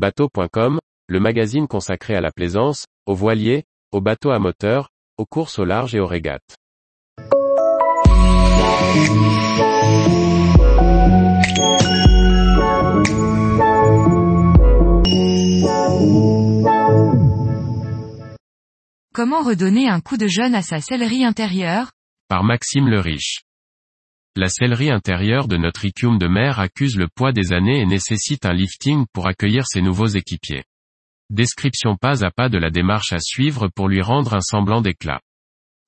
Bateau.com, le magazine consacré à la plaisance, aux voiliers, aux bateaux à moteur, aux courses au large et aux régates. Comment redonner un coup de jeune à sa sellerie intérieure? Par Maxime le Riche. La sellerie intérieure de notre icum de mer accuse le poids des années et nécessite un lifting pour accueillir ses nouveaux équipiers. Description pas à pas de la démarche à suivre pour lui rendre un semblant d'éclat.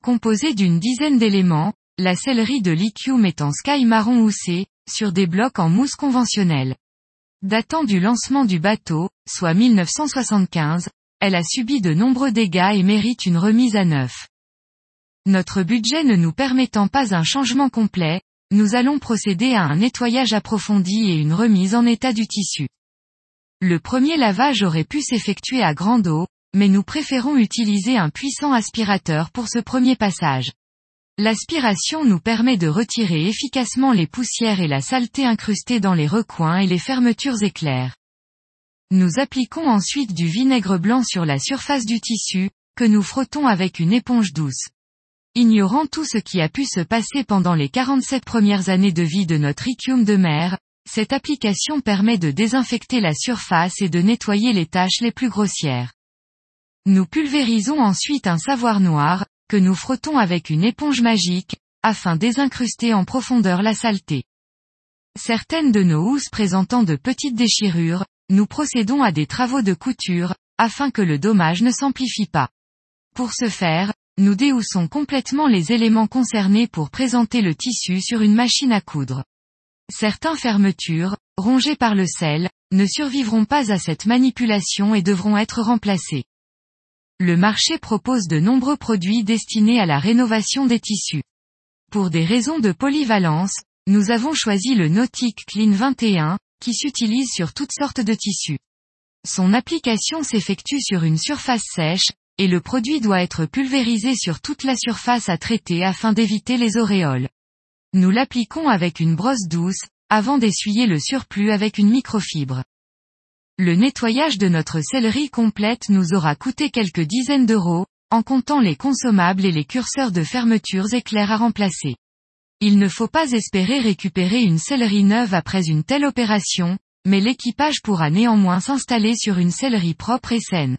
Composée d'une dizaine d'éléments, la sellerie de l'Iquium est en sky marron houssé, sur des blocs en mousse conventionnelle. Datant du lancement du bateau, soit 1975, elle a subi de nombreux dégâts et mérite une remise à neuf. Notre budget ne nous permettant pas un changement complet, nous allons procéder à un nettoyage approfondi et une remise en état du tissu. Le premier lavage aurait pu s'effectuer à grande eau, mais nous préférons utiliser un puissant aspirateur pour ce premier passage. L'aspiration nous permet de retirer efficacement les poussières et la saleté incrustées dans les recoins et les fermetures éclairs. Nous appliquons ensuite du vinaigre blanc sur la surface du tissu, que nous frottons avec une éponge douce. Ignorant tout ce qui a pu se passer pendant les 47 premières années de vie de notre icum de mer, cette application permet de désinfecter la surface et de nettoyer les taches les plus grossières. Nous pulvérisons ensuite un savoir noir, que nous frottons avec une éponge magique, afin désincruster en profondeur la saleté. Certaines de nos housses présentant de petites déchirures, nous procédons à des travaux de couture, afin que le dommage ne s'amplifie pas. Pour ce faire, nous déhoussons complètement les éléments concernés pour présenter le tissu sur une machine à coudre. Certains fermetures, rongées par le sel, ne survivront pas à cette manipulation et devront être remplacées. Le marché propose de nombreux produits destinés à la rénovation des tissus. Pour des raisons de polyvalence, nous avons choisi le Nautic Clean 21, qui s'utilise sur toutes sortes de tissus. Son application s'effectue sur une surface sèche, et le produit doit être pulvérisé sur toute la surface à traiter afin d'éviter les auréoles. Nous l'appliquons avec une brosse douce, avant d'essuyer le surplus avec une microfibre. Le nettoyage de notre sellerie complète nous aura coûté quelques dizaines d'euros, en comptant les consommables et les curseurs de fermetures éclairs à remplacer. Il ne faut pas espérer récupérer une sellerie neuve après une telle opération, mais l'équipage pourra néanmoins s'installer sur une sellerie propre et saine.